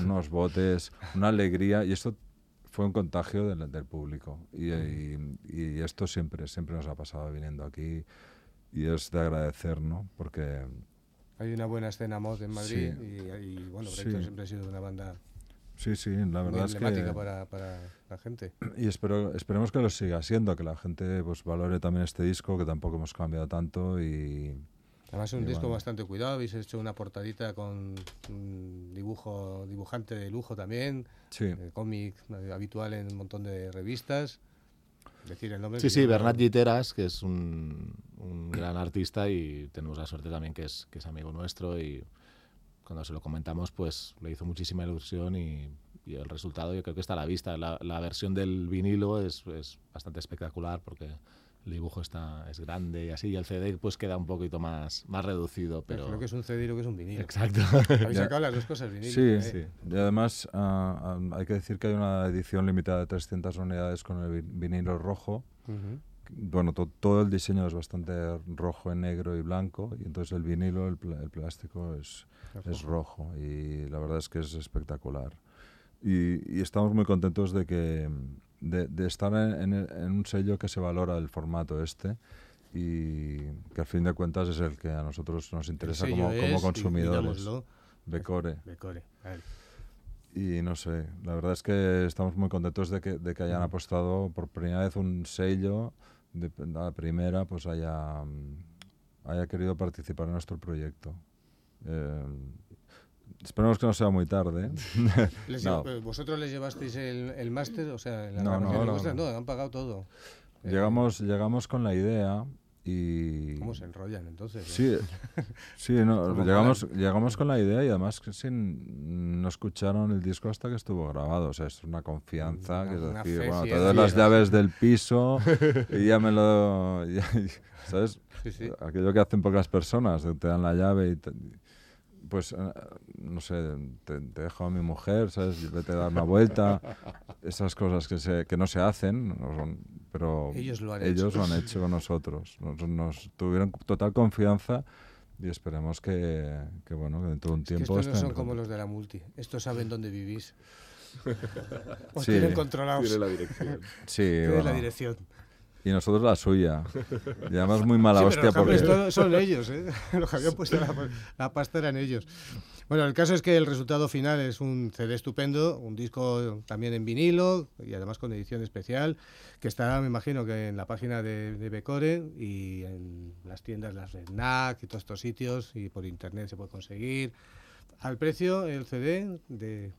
unos botes, una alegría, y esto fue un contagio del, del público. Y, y, esto siempre, siempre nos ha pasado viniendo aquí, y es de agradecer, ¿no? Porque... Hay una buena escena mod en Madrid, y, bueno, siempre ha sido una banda Sí, sí, la verdad es que... para, para la gente. Y espero, esperemos que lo siga siendo, que la gente pues valore también este disco, que tampoco hemos cambiado tanto y... Además es un disco bastante cuidado, habéis hecho una portadita con un dibujo, dibujante de lujo también, sí. Eh, cómic habitual en un montón de revistas. Decir el nombre sí, sí, Bernat Giteras, que es un, un gran artista y tenemos la suerte también que es, que es amigo nuestro y cuando se lo comentamos, pues le hizo muchísima ilusión y, el resultado yo creo que está a la vista. La, versión del vinilo es, es, bastante espectacular porque el dibujo está, es grande y así, y el CD pues queda un poquito más, más reducido. Pero creo que es un CD y lo que es un vinilo. Exacto. Habéis sacado las dos cosas, vinilo. Sí, ¿eh? sí. Y además ah, hay que decir que hay una edición limitada de 300 unidades con el vinilo rojo bueno, todo el diseño es bastante rojo en negro y blanco, y entonces el vinilo, el, plástico es, es, rojo, y la verdad es que es espectacular. Y, estamos muy contentos de, que, de, estar en, un sello que se valora el formato este y que al fin de cuentas es el que a nosotros nos interesa como, como, consumidores. Becore. Becore. Y no sé, la verdad es que estamos muy contentos de que, de que hayan apostado por primera vez un sello de, la primera pues haya, mm, haya querido participar en nuestro proyecto. Eh, esperemos que no sea muy tarde. Eh, ¿Vosotros les llevasteis el, el máster? O sea, la no, no, no, no, han pagado todo. Llegamos, llegamos con la idea y... ¿Cómo se enrollan entonces? Sí, sí no, llegamos, llegamos con la idea y además que sin, no escucharon el disco hasta que estuvo grabado. O sea, es una confianza, que es decir, bueno, te doy las llaves del piso y ya me lo... ¿Sabes? Sí, sí. Aquello que hacen pocas personas, te dan la llave y... pues, eh, no sé, te, dejo a mi mujer, ¿sabes? Vete a dar una vuelta. Esas cosas que, se, que no se hacen, no son, pero ellos lo han hecho, lo han hecho con nosotros. Nos, tuvieron total confianza y esperemos que, que bueno, que dentro de un tiempo... estos no son como los de la multi. Estos saben dónde vivís. Os tienen controlados. Tiene la dirección. Sí, Tiene la dirección. Y nosotros la suya. Y además muy mala hostia porque... son ellos, ¿eh? Los que habían puesto la, la, pasta eran ellos. Bueno, el caso es que el resultado final es un CD estupendo, un disco también en vinilo y además con edición especial, que estará, me imagino, que en la página de, de Becore y en las tiendas, las NAC y todos estos sitios, y por internet se puede conseguir. Al precio, el CD de...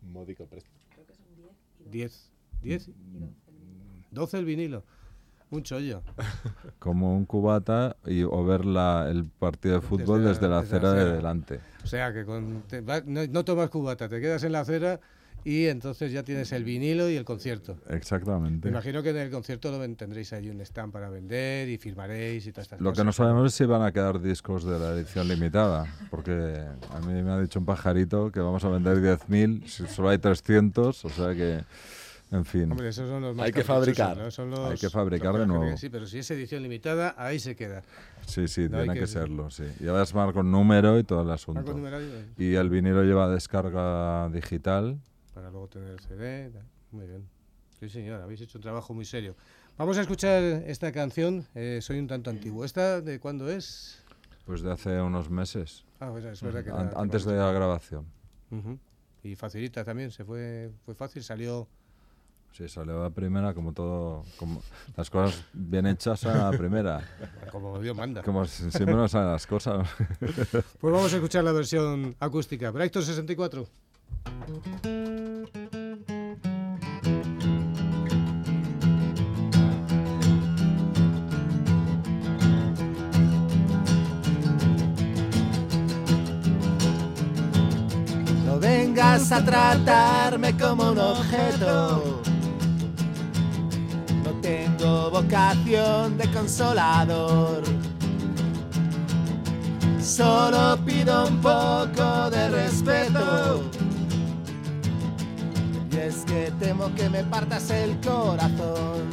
Módico precio. Creo que son 10. ¿10? ¿10? 12 el vinilo. Un chollo. Como un cubata y, o ver la, el partido de fútbol desde, la, acera de delante. O sea, que no, tomas cubata, te quedas en la acera y entonces ya tienes el vinilo y el concierto. Exactamente. Me imagino que en el concierto lo tendréis ahí un stand para vender y firmaréis y todas estas lo cosas. Lo que no sabemos es si van a quedar discos de la edición limitada, porque a mí me ha dicho un pajarito que vamos a vender 10.000, si solo hay 300, o sea que... En fin. Hombre, esos son los más Hay que fabricar. Hay que fabricar de nuevo. Sí, pero si es edición limitada, ahí se queda. Sí, sí, tiene que, serlo, sí. Y además con número y todo el asunto. Y el vinilo lleva descarga digital. Para luego tener el CD. Muy bien. Sí, señor, habéis hecho un trabajo muy serio. Vamos a escuchar esta canción, eh, Soy un tanto antiguo. ¿Esta de cuándo es? Pues de hace unos meses. Ah, pues es verdad que Antes de la grabación. Y facilita también, se fue, fue fácil, salió Sí, salió a primera como todo, como las cosas bien hechas a la primera. Como Dios manda. Como si- siempre nos salen las cosas. Pues vamos a escuchar la versión acústica. Brighton 64. No vengas a tratarme como un objeto. Tengo vocación de consolador. Solo pido un poco de respeto. Y es que temo que me partas el corazón.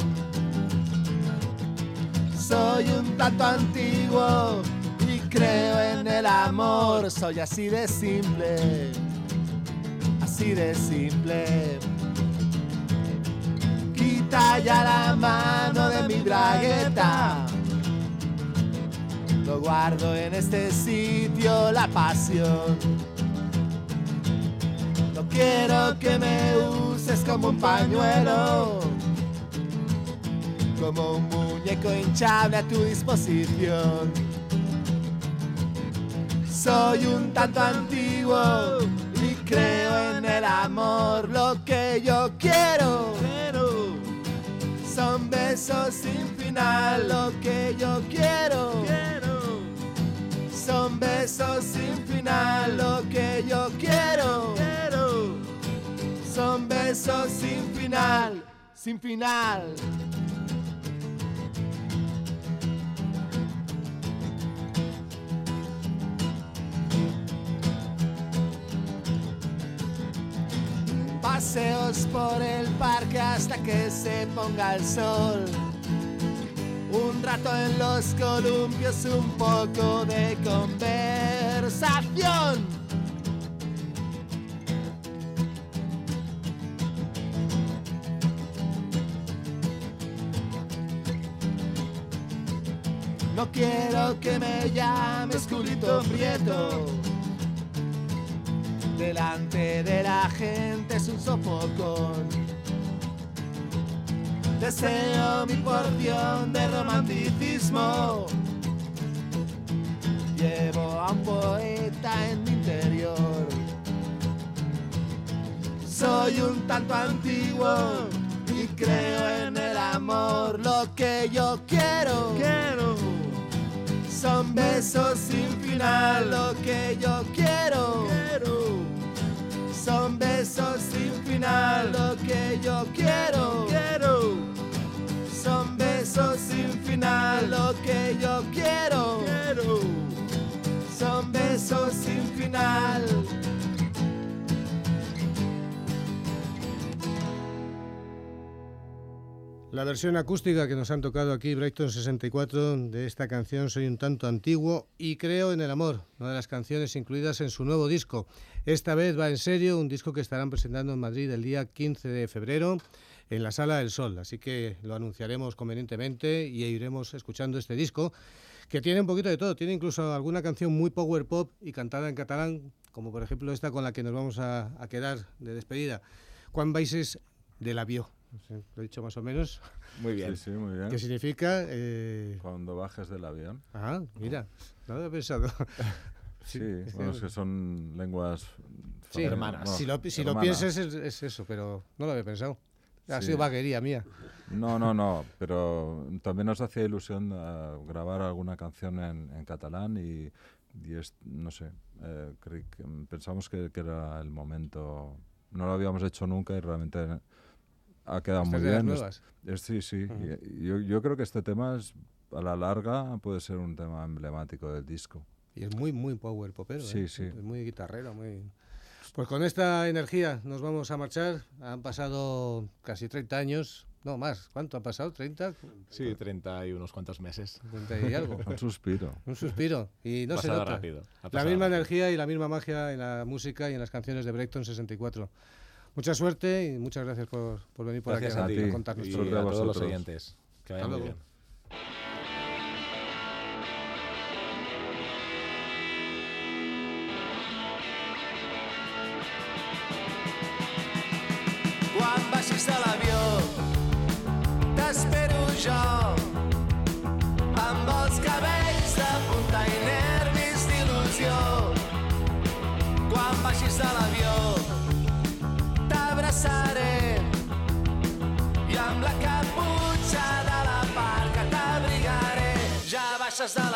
Soy un tanto antiguo y creo en el amor. Soy así de simple así de simple. Ya la mano de mi bragueta. Lo guardo en este sitio la pasión. No quiero que me uses como un pañuelo. Como un muñeco hinchable a tu disposición. Soy un tanto antiguo y creo en el amor. Lo que yo quiero son besos sin final. Lo que yo quiero son besos sin final. Lo que yo quiero son besos sin final. Sin final. Paseos por el parque hasta que se ponga el sol. Un rato en los columpios, un poco de conversación. No quiero que me llames culito prieto. Delante de la gente es un sofocón. Deseo mi porción de romanticismo. Llevo a un poeta en mi interior. Soy un tanto antiguo y creo en el amor. Lo que yo quiero, quiero son besos sin final. Lo que yo quiero, quiero son besos sin final. Lo que yo quiero, quiero son besos sin final. Lo que yo quiero, quiero son besos sin final. La versión acústica que nos han tocado aquí, Brighton 64, de esta canción Soy un tanto antiguo y creo en el amor, una de las canciones incluidas en su nuevo disco. Esta vez va en serio, un disco que estarán presentando en Madrid el día 15 de febrero en la Sala del Sol, así que lo anunciaremos convenientemente y iremos escuchando este disco que tiene un poquito de todo, tiene incluso alguna canción muy power pop y cantada en catalán, como por ejemplo esta con la que nos vamos a, a quedar de despedida. Juan Baises de la Vio. No sé, lo he dicho más o menos. Muy bien. Sí, sí, muy bien. ¿Qué significa? Eh... Cuando bajes del avión. Ah, mira, no lo había pensado. Sí, bueno, que- es que son lenguas Sí, hermanas. si lo, si lo piensas es, es eso, pero no lo había pensado. Ha Sí. sido vaguería mía. No, no, no, pero también nos hacía ilusión eh, grabar alguna canción en, en catalán y, y es, no sé, eh, pensamos que, que era el momento. No lo habíamos hecho nunca y realmente ha quedado Estas muy de las bien. Es- nuevas. es- sí, sí. Y- y yo, yo creo que este tema es, a la larga puede ser un tema emblemático del disco. Y es muy, muy power popero. Sí, ¿eh? sí. Es muy guitarrero, muy... Pues con esta energía nos vamos a marchar. Han pasado casi 30 años. No, más. ¿Cuánto ha pasado? ¿30? Sí, 30 y unos cuantos meses. 30 y algo. Un suspiro. Un suspiro. Y no se Pasado nota. rápido. La misma rápido. energía y la misma magia en la música y en las canciones de Breakton 64. Mucha suerte y muchas gracias por, por venir por Gracias aquí a ti. a contarnos Y a a todos los oyentes. Que vaya Hasta muy luego. bien.